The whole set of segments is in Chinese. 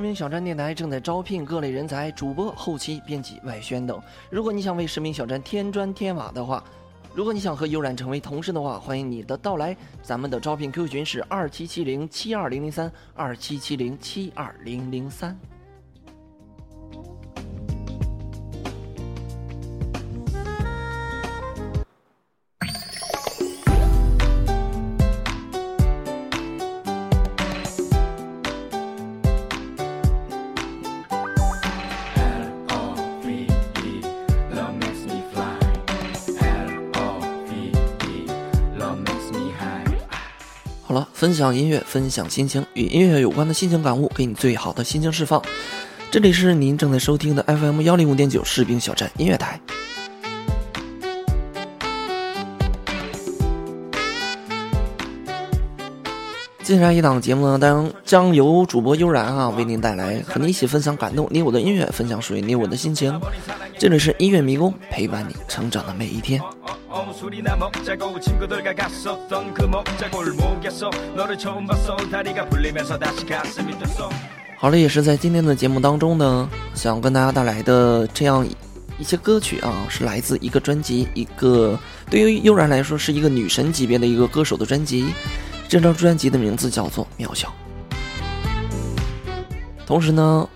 视频小站电台正在招聘各类人才，主播、后期、编辑、外宣等。如果你想为视频小站添砖添瓦的话，如果你想和悠然成为同事的话，欢迎你的到来。咱们的招聘 QQ 群是二七七零七二零零三二七七零七二零零三。好了，分享音乐，分享心情，与音乐有关的心情感悟，给你最好的心情释放。这里是您正在收听的 FM 幺零五点九士兵小站音乐台。接下来一档节目呢，当将由主播悠然啊为您带来，和你一起分享感动你我的音乐，分享属于你我的心情。这里是音乐迷宫，陪伴你成长的每一天。술이나 먹자고 친구들과 갔었던 그 먹자 골목에서 너를 처음 봤어 다리가 풀리면서 다시 가슴이 뛰었어 好了，也是在今天的节目当中呢，想跟大家带来的这样一些歌曲啊，是来自一个专辑，一个对于悠然来说是一个女神级别的一个歌手的专辑。这张专辑的名字叫做《渺小》。同时呢，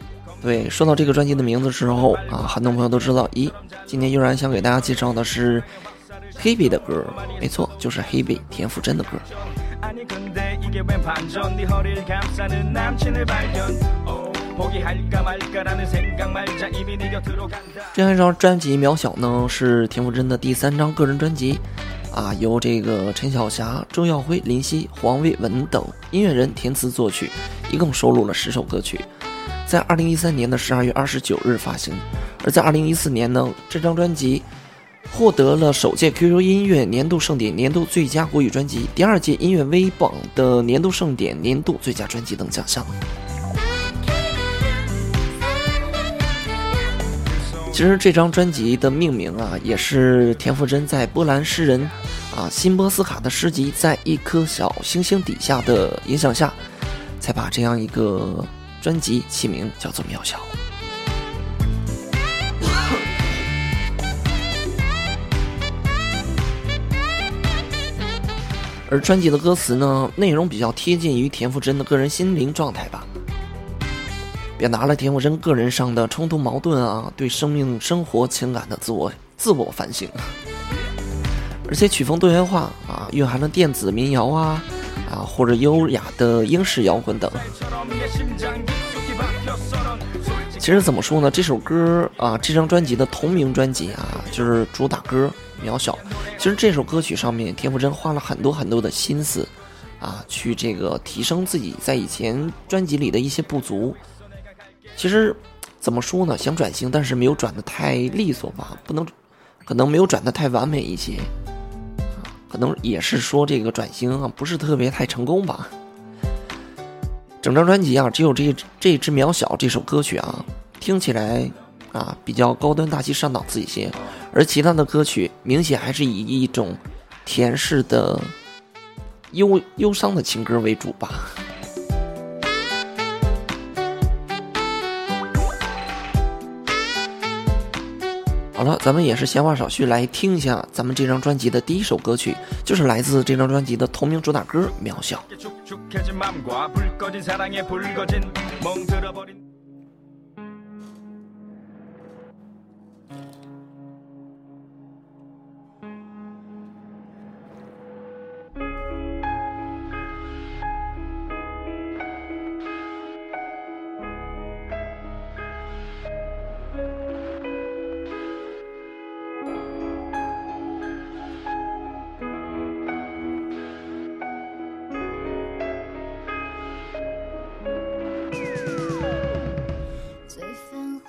对说到这个专辑的名字的时候啊，很多朋友都知道，咦，今天悠然想给大家介绍的是 hebe 的歌没错就是 hebe 田馥甄的歌。这样一张专辑渺小呢是田馥甄的第三张个人专辑啊由这个陈晓霞周耀辉林夕黄伟文等音乐人填词作曲一共收录了十首歌曲在二零一三年的十二月二十九日发行。而在二零一四年呢这张专辑获得了首届 QQ 音乐年度盛典年度最佳国语专辑、第二届音乐微榜的年度盛典年度最佳专辑等奖项。其实这张专辑的命名啊，也是田馥甄在波兰诗人啊辛波斯卡的诗集《在一颗小星星底下》的影响下，才把这样一个专辑起名叫做《渺小》。而专辑的歌词呢内容比较贴近于田馥甄的个人心灵状态吧。表达了田馥甄个人上的冲突矛盾啊对生命生活情感的自我自我反省。而且曲风多元化啊蕴含了电子民谣啊啊或者优雅的英式摇滚等。其实怎么说呢这首歌啊这张专辑的同名专辑啊就是主打歌渺小》。其实这首歌曲上面，田馥甄花了很多很多的心思啊，去这个提升自己在以前专辑里的一些不足。其实怎么说呢？想转型，但是没有转的太利索吧，不能，可能没有转的太完美一些，可能也是说这个转型啊不是特别太成功吧。整张专辑啊，只有这这支《渺小》这首歌曲啊，听起来啊比较高端大气上档次一些，而其他的歌曲明显还是以一种甜式的忧忧伤的情歌为主吧。好了，咱们也是闲话少叙，来听一下咱们这张专辑的第一首歌曲，就是来自这张专辑的同名主打歌《渺小》。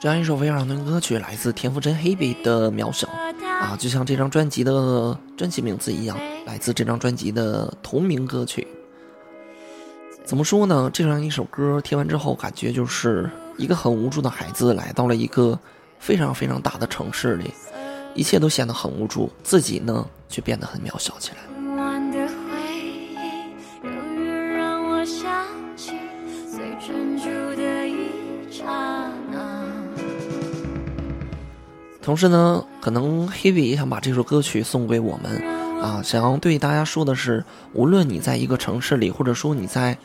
这样一首非常的歌曲，来自田馥甄 Hebe 的《渺小》啊，就像这张专辑的专辑名字一样，来自这张专辑的同名歌曲。怎么说呢？这样一首歌听完之后，感觉就是一个很无助的孩子来到了一个非常非常大的城市里，一切都显得很无助，自己呢却变得很渺小起来。同时呢，可能 Hebe 也想把这首歌曲送给我们，啊，想要对大家说的是，无论你在一个城市里，或者说你在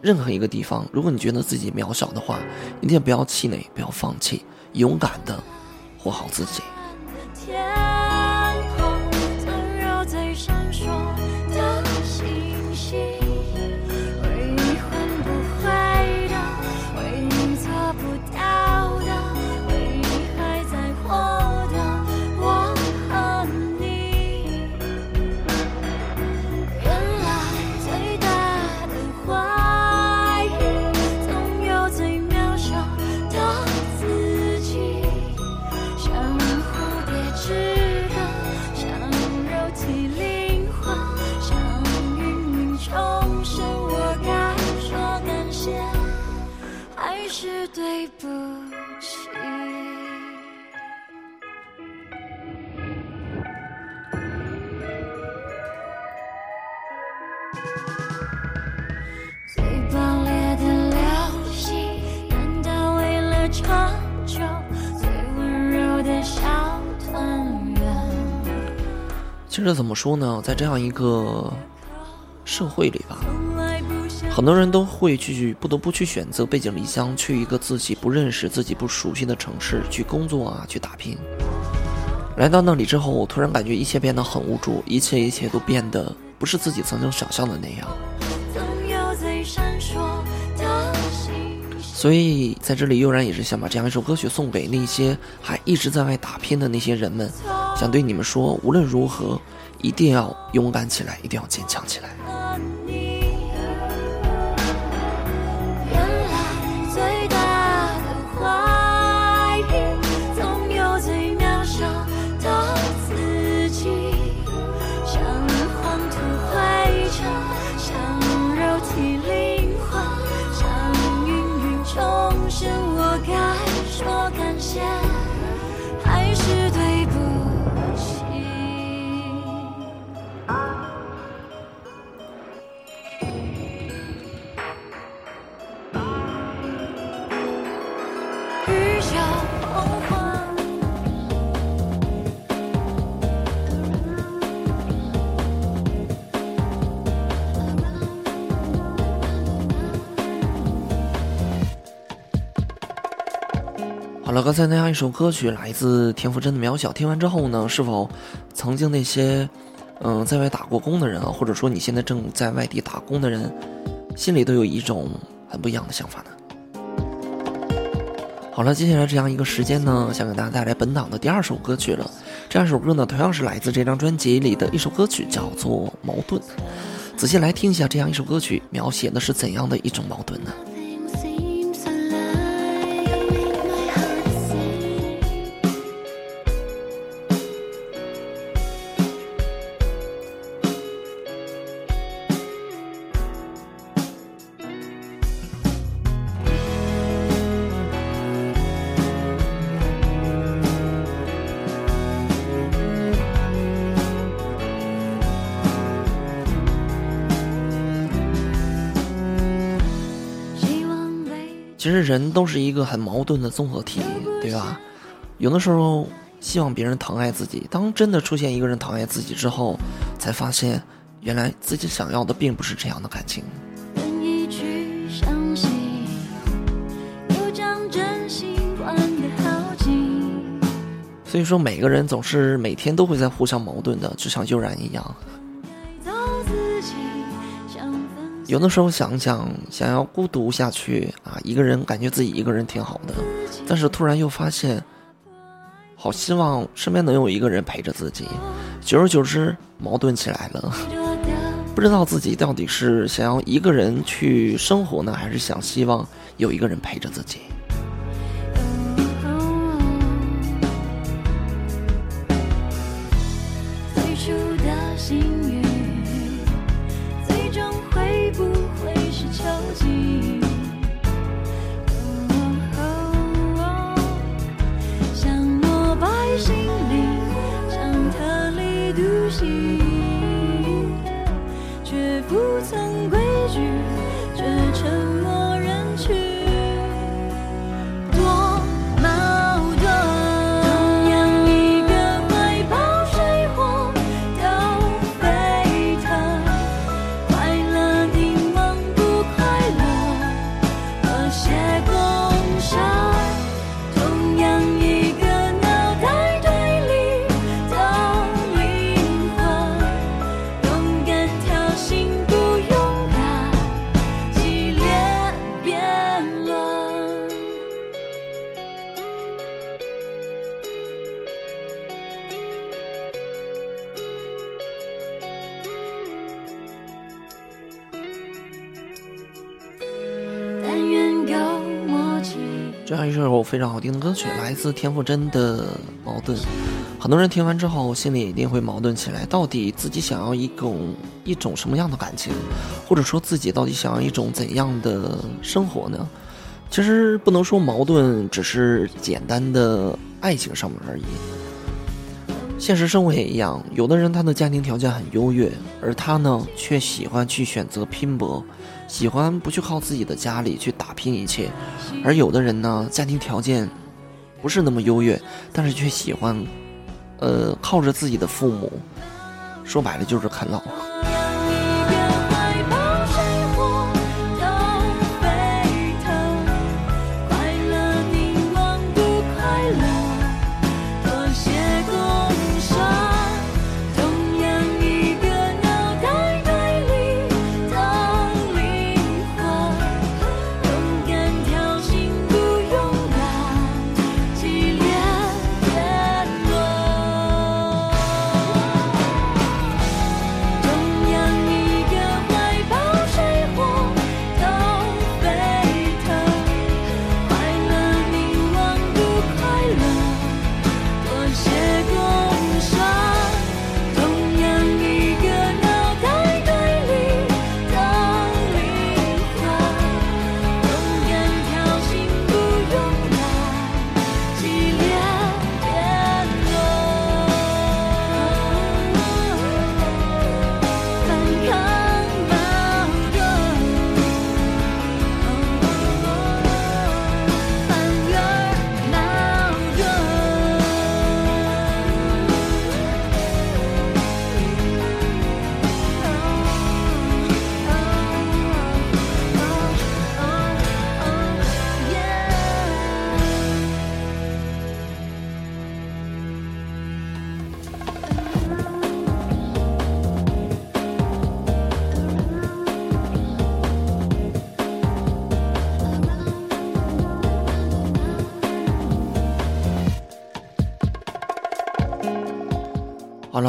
任何一个地方，如果你觉得自己渺小的话，一定不要气馁，不要放弃，勇敢的活好自己。其实怎么说呢，在这样一个社会里吧，很多人都会去不得不去选择背井离乡，去一个自己不认识、自己不熟悉的城市去工作啊，去打拼。来到那里之后，我突然感觉一切变得很无助，一切一切都变得不是自己曾经想象的那样。所以在这里，悠然也是想把这样一首歌曲送给那些还一直在外打拼的那些人们。想对你们说，无论如何，一定要勇敢起来，一定要坚强起来。好好了，刚才那样一首歌曲来自田馥甄的《渺小》，听完之后呢，是否曾经那些嗯在外打过工的人啊，或者说你现在正在外地打工的人，心里都有一种很不一样的想法呢？好了，接下来这样一个时间呢，想给大家带来本档的第二首歌曲了。这首歌呢，同样是来自这张专辑里的一首歌曲，叫做《矛盾》。仔细来听一下，这样一首歌曲描写的是怎样的一种矛盾呢？其实人都是一个很矛盾的综合体，对吧？有的时候希望别人疼爱自己，当真的出现一个人疼爱自己之后，才发现原来自己想要的并不是这样的感情。所以说，每个人总是每天都会在互相矛盾的，就像悠然一样。有的时候想想想要孤独下去啊一个人感觉自己一个人挺好的。但是突然又发现好希望身边能有一个人陪着自己。久而久之矛盾起来了。不知道自己到底是想要一个人去生活呢还是想希望有一个人陪着自己。最初的心这样一首非常好听的歌曲，来自田馥甄的《矛盾》。很多人听完之后，心里一定会矛盾起来：到底自己想要一种一种什么样的感情，或者说自己到底想要一种怎样的生活呢？其实不能说矛盾只是简单的爱情上面而已。现实生活也一样，有的人他的家庭条件很优越，而他呢却喜欢去选择拼搏，喜欢不去靠自己的家里去打拼一切；而有的人呢，家庭条件不是那么优越，但是却喜欢，呃，靠着自己的父母，说白了就是啃老。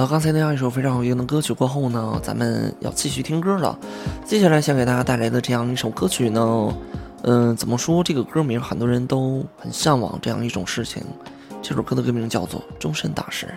刚才那样一首非常好听的歌曲过后呢，咱们要继续听歌了。接下来想给大家带来的这样一首歌曲呢，嗯，怎么说？这个歌名很多人都很向往这样一种事情。这首歌的歌名叫做《终身大事》。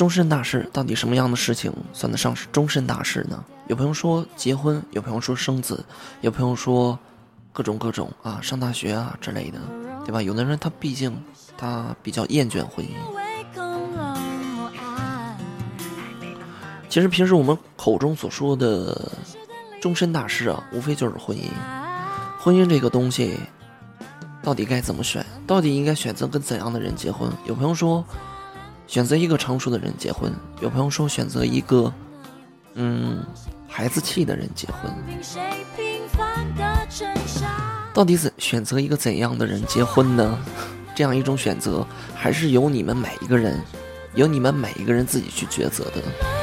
终身大事到底什么样的事情算得上是终身大事呢？有朋友说结婚，有朋友说生子，有朋友说各种各种啊，上大学啊之类的，对吧？有的人他毕竟他比较厌倦婚姻。其实平时我们口中所说的终身大事啊，无非就是婚姻。婚姻这个东西到底该怎么选？到底应该选择跟怎样的人结婚？有朋友说。选择一个成熟的人结婚，有朋友说选择一个，嗯，孩子气的人结婚。到底怎选择一个怎样的人结婚呢？这样一种选择，还是由你们每一个人，由你们每一个人自己去抉择的。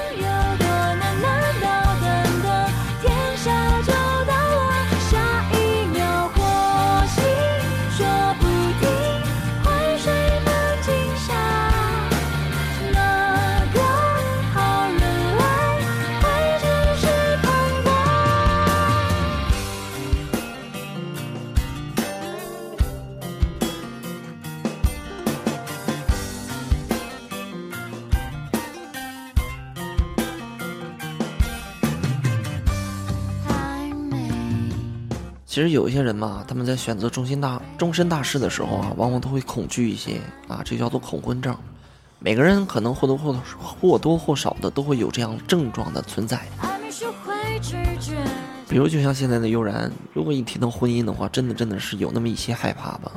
其实有一些人嘛，他们在选择终身大终身大事的时候啊，往往都会恐惧一些啊，这叫做恐婚症。每个人可能或多或或多或少的都会有这样症状的存在。比如，就像现在的悠然，如果一提到婚姻的话，真的真的是有那么一些害怕吧。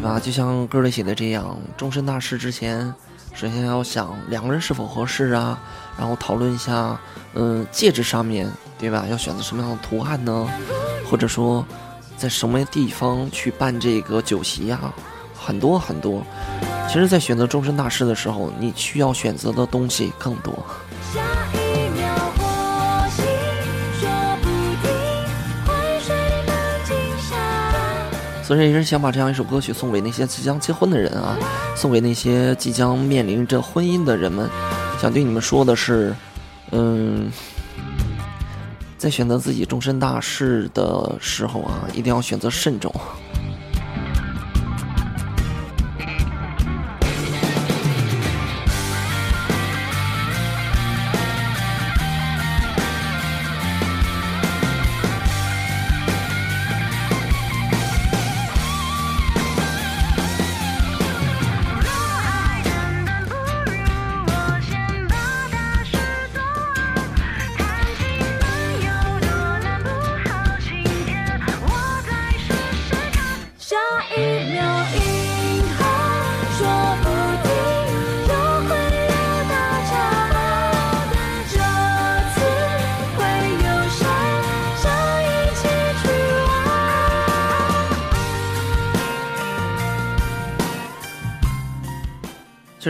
对吧，就像歌里写的这样，终身大事之前，首先要想两个人是否合适啊，然后讨论一下，嗯，戒指上面对吧？要选择什么样的图案呢？或者说，在什么地方去办这个酒席呀？很多很多。其实，在选择终身大事的时候，你需要选择的东西更多。所以，也是想把这样一首歌曲送给那些即将结婚的人啊，送给那些即将面临着婚姻的人们。想对你们说的是，嗯，在选择自己终身大事的时候啊，一定要选择慎重。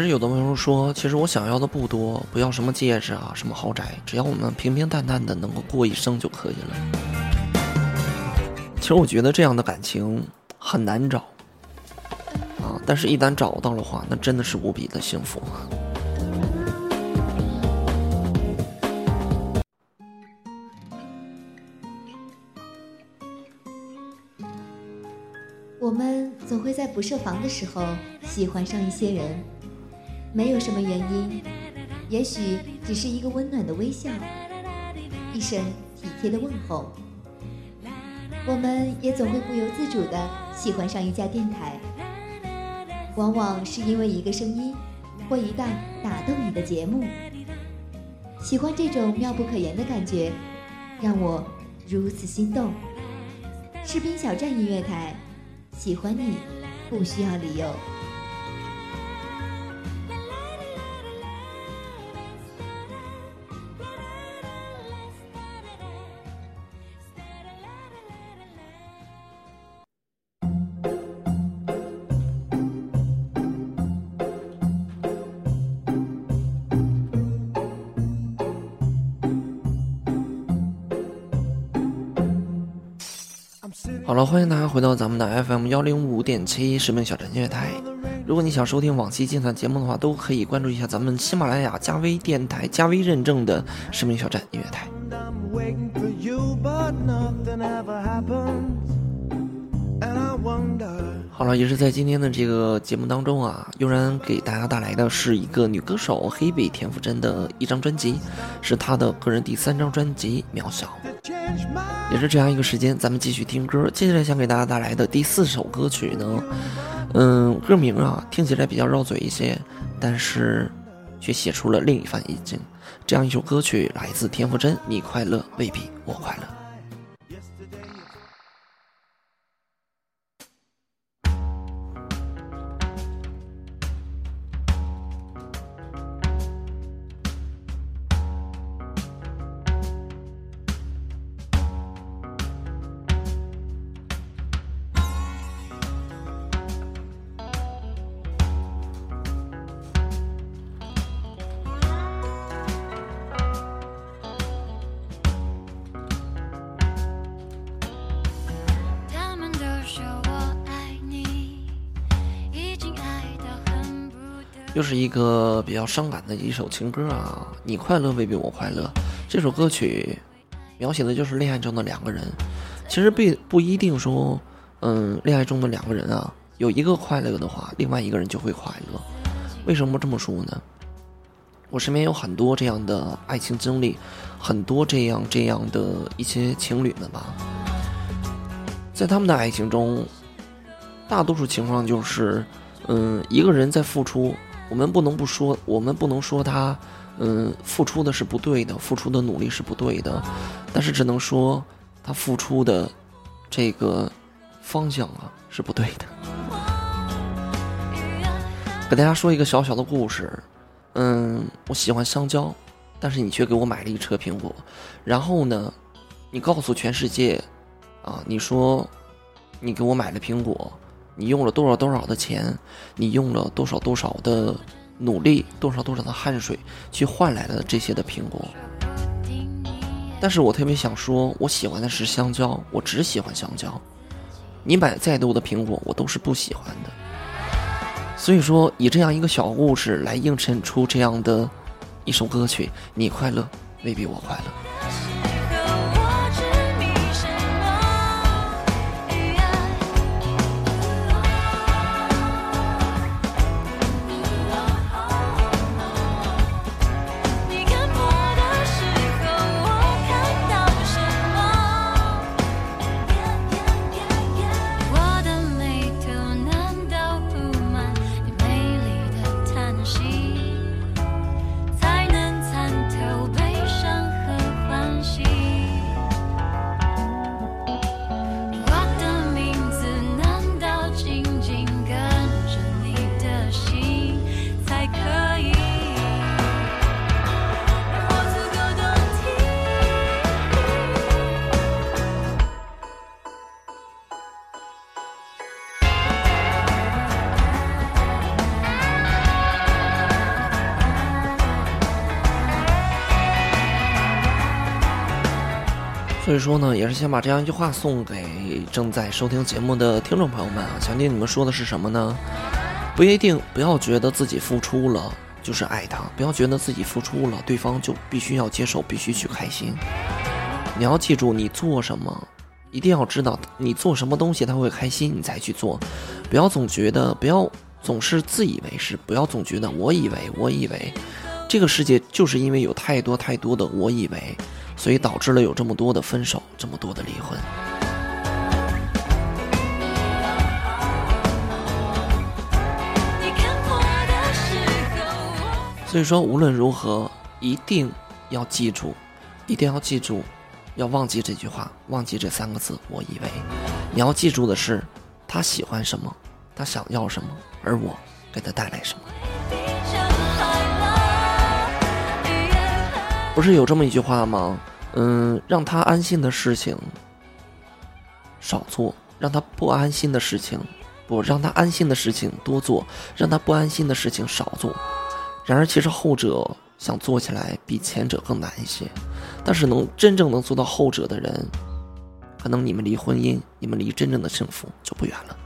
其实有的朋友说，其实我想要的不多，不要什么戒指啊，什么豪宅，只要我们平平淡淡的能够过一生就可以了。其实我觉得这样的感情很难找啊，但是一旦找到的话，那真的是无比的幸福。我们总会在不设防的时候喜欢上一些人。没有什么原因，也许只是一个温暖的微笑，一声体贴的问候。我们也总会不由自主地喜欢上一家电台，往往是因为一个声音或一段打动你的节目。喜欢这种妙不可言的感觉，让我如此心动。士兵小站音乐台，喜欢你不需要理由。了，欢迎大家回到咱们的 FM 幺零五点七士兵小站音乐台。如果你想收听往期精彩节目的话，都可以关注一下咱们喜马拉雅加微电台加微认证的市民小站音乐台。好了，也是在今天的这个节目当中啊，悠然给大家带来的是一个女歌手黑北田馥甄的一张专辑，是她的个人第三张专辑《渺小》。也是这样一个时间，咱们继续听歌。接下来想给大家带来的第四首歌曲呢，嗯，歌名啊听起来比较绕嘴一些，但是却写出了另一番意境。这样一首歌曲来自田馥甄，《你快乐未必我快乐》。又是一个比较伤感的一首情歌啊！你快乐未必我快乐。这首歌曲描写的就是恋爱中的两个人。其实不不一定说，嗯，恋爱中的两个人啊，有一个快乐的话，另外一个人就会快乐。为什么这么说呢？我身边有很多这样的爱情经历，很多这样这样的一些情侣们吧，在他们的爱情中，大多数情况就是，嗯，一个人在付出。我们不能不说，我们不能说他，嗯，付出的是不对的，付出的努力是不对的，但是只能说他付出的这个方向啊是不对的。给大家说一个小小的故事，嗯，我喜欢香蕉，但是你却给我买了一车苹果，然后呢，你告诉全世界，啊，你说你给我买了苹果，你用了多少多少的钱，你用了多少多少的努力，多少多少的汗水去换来了这些的苹果。但是我特别想说，我喜欢的是香蕉，我只喜欢香蕉。你买再多的苹果，我都是不喜欢的。所以说，以这样一个小故事来映衬出这样的一首歌曲，你快乐未必我快乐。所以说呢，也是想把这样一句话送给正在收听节目的听众朋友们啊，想听你们说的是什么呢？不一定，不要觉得自己付出了就是爱他，不要觉得自己付出了，对方就必须要接受，必须去开心。你要记住，你做什么，一定要知道你做什么东西他会开心，你才去做。不要总觉得，不要总是自以为是，不要总觉得我以为，我以为，这个世界就是因为有太多太多的我以为，所以导致了有这么多的分手，这么多的离婚。你看破的时候，所以说，无论如何，一定要记住，一定要记住，要忘记这句话，忘记这三个字。我以为，你要记住的是，他喜欢什么，他想要什么，而我给他带来什么。不是有这么一句话吗？嗯，让他安心的事情少做，让他不安心的事情不让他安心的事情多做，让他不安心的事情少做。然而，其实后者想做起来比前者更难一些。但是，能真正能做到后者的人，可能你们离婚姻，你们离真正的幸福就不远了。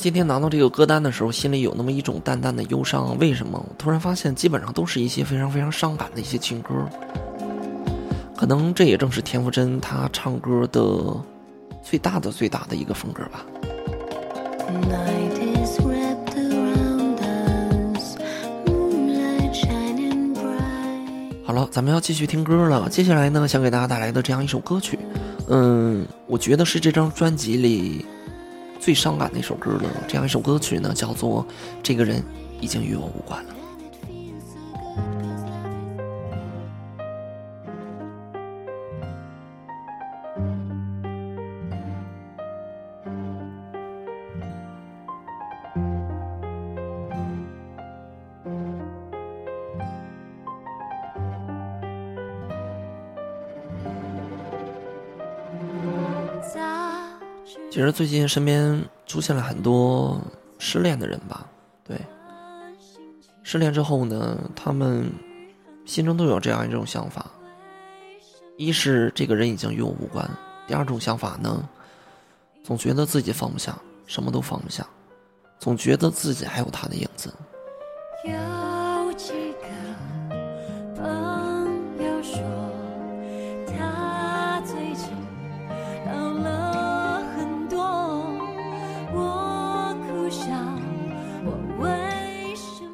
今天拿到这个歌单的时候，心里有那么一种淡淡的忧伤。为什么？我突然发现，基本上都是一些非常非常伤感的一些情歌。可能这也正是田馥甄她唱歌的最大的最大的一个风格吧。Night is wrapped around us, moonlight shining bright. 好了，咱们要继续听歌了。接下来呢，想给大家带来的这样一首歌曲，嗯，我觉得是这张专辑里最伤感的一首歌了。这样一首歌曲呢，叫做《这个人已经与我无关了》。最近身边出现了很多失恋的人吧，对，失恋之后呢，他们心中都有这样一种想法：一是这个人已经与我无关；第二种想法呢，总觉得自己放不下，什么都放不下，总觉得自己还有他的影子。有几个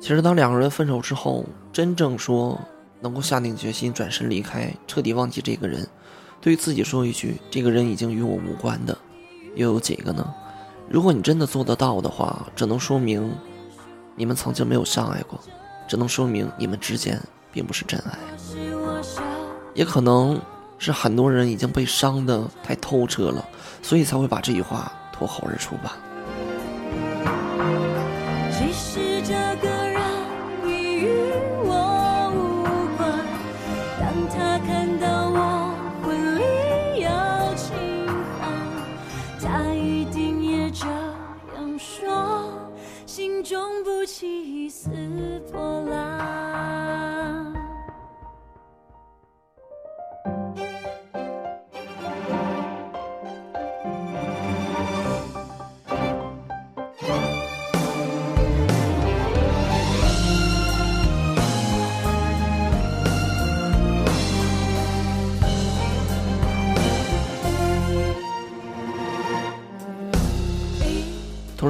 其实当两个人分手之后，真正说能够下定决心转身离开，彻底忘记这个人，对自己说一句“这个人已经与我无关”的，又有几个呢？如果你真的做得到的话，只能说明你们曾经没有相爱过，只能说明你们之间并不是真爱，也可能是很多人已经被伤得太透彻了，所以才会把这句话脱口而出吧。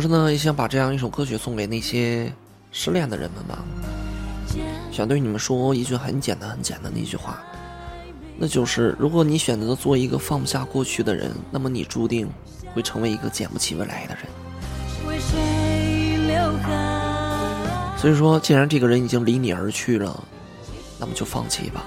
时呢，也想把这样一首歌曲送给那些失恋的人们吧。想对你们说一句很简单、很简单的一句话，那就是：如果你选择做一个放不下过去的人，那么你注定会成为一个捡不起未来的人。所以说，既然这个人已经离你而去了，那么就放弃吧。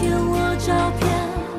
贴我照片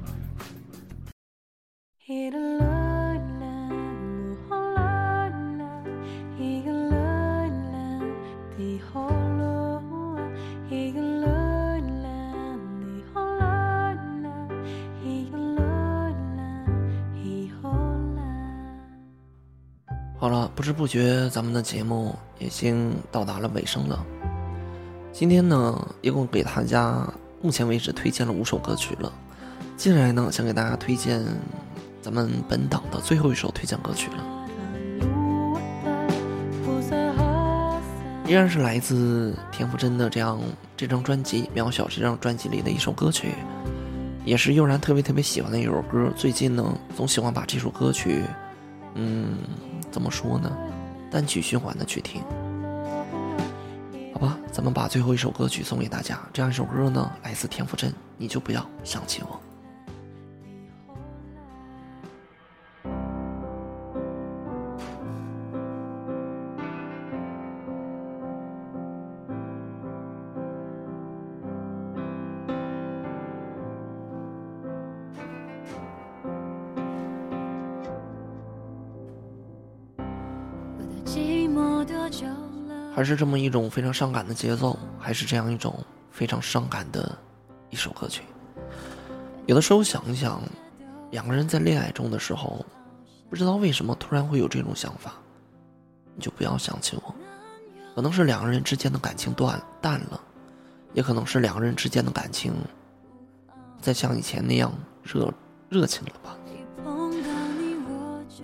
知不觉咱们的节目已经到达了尾声了。今天呢，一共给大家目前为止推荐了五首歌曲了。接下来呢，想给大家推荐咱们本档的最后一首推荐歌曲了，依然是来自田馥甄的这样这张专辑《渺小》这张专辑里的一首歌曲，也是悠然特别特别喜欢的一首歌。最近呢，总喜欢把这首歌曲，嗯，怎么说呢，单曲循环的去听。好吧，咱们把最后一首歌曲送给大家。这样一首歌呢，来自田馥甄，你就不要想起我。还是这么一种非常伤感的节奏，还是这样一种非常伤感的一首歌曲。有的时候想一想，两个人在恋爱中的时候，不知道为什么突然会有这种想法，你就不要想起我。可能是两个人之间的感情断淡了，也可能是两个人之间的感情再像以前那样热热情了吧。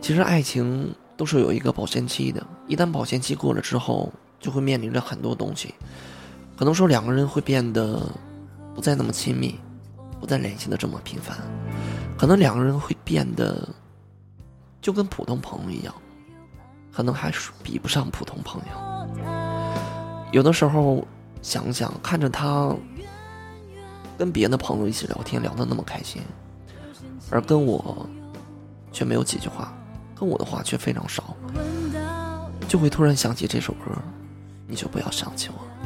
其实爱情都是有一个保鲜期的，一旦保鲜期过了之后，就会面临着很多东西，可能说两个人会变得不再那么亲密，不再联系的这么频繁，可能两个人会变得就跟普通朋友一样，可能还是比不上普通朋友。有的时候想想，看着他跟别的朋友一起聊天聊得那么开心，而跟我却没有几句话，跟我的话却非常少，就会突然想起这首歌，你就不要想起我。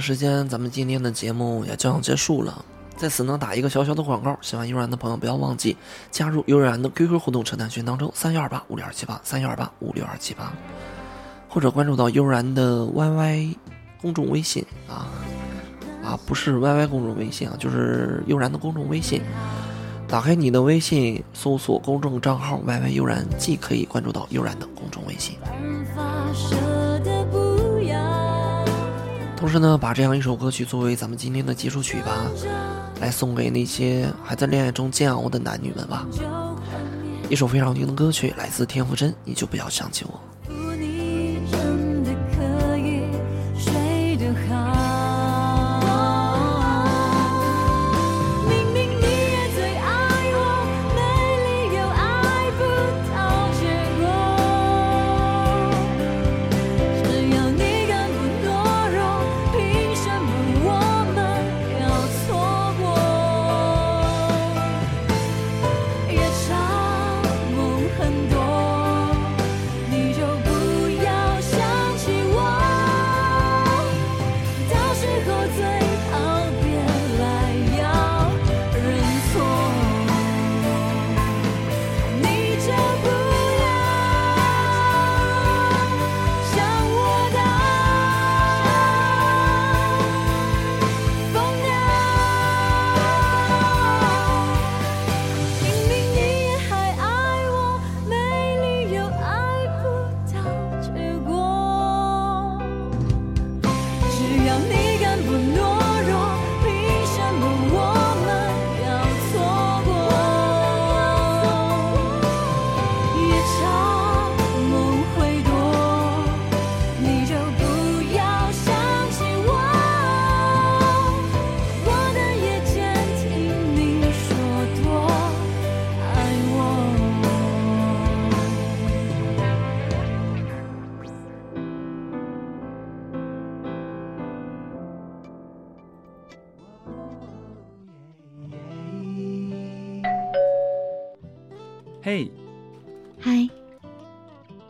时间，咱们今天的节目也将要结束了。在此呢，打一个小小的广告，喜欢悠然的朋友不要忘记加入悠然的 QQ 互动车单群当中，三幺二八五六二七八，三幺二八五六二七八，或者关注到悠然的 YY 公众微信啊啊，不是 YY 公众微信啊，就是悠然的公众微信。打开你的微信，搜索公众账号 YY 悠然，既可以关注到悠然的公众微信。同时呢，把这样一首歌曲作为咱们今天的结束曲吧，来送给那些还在恋爱中煎熬的男女们吧。一首非常好听的歌曲，来自田馥甄，你就不要想起我。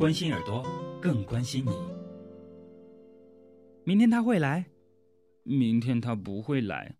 关心耳朵，更关心你。明天他会来，明天他不会来。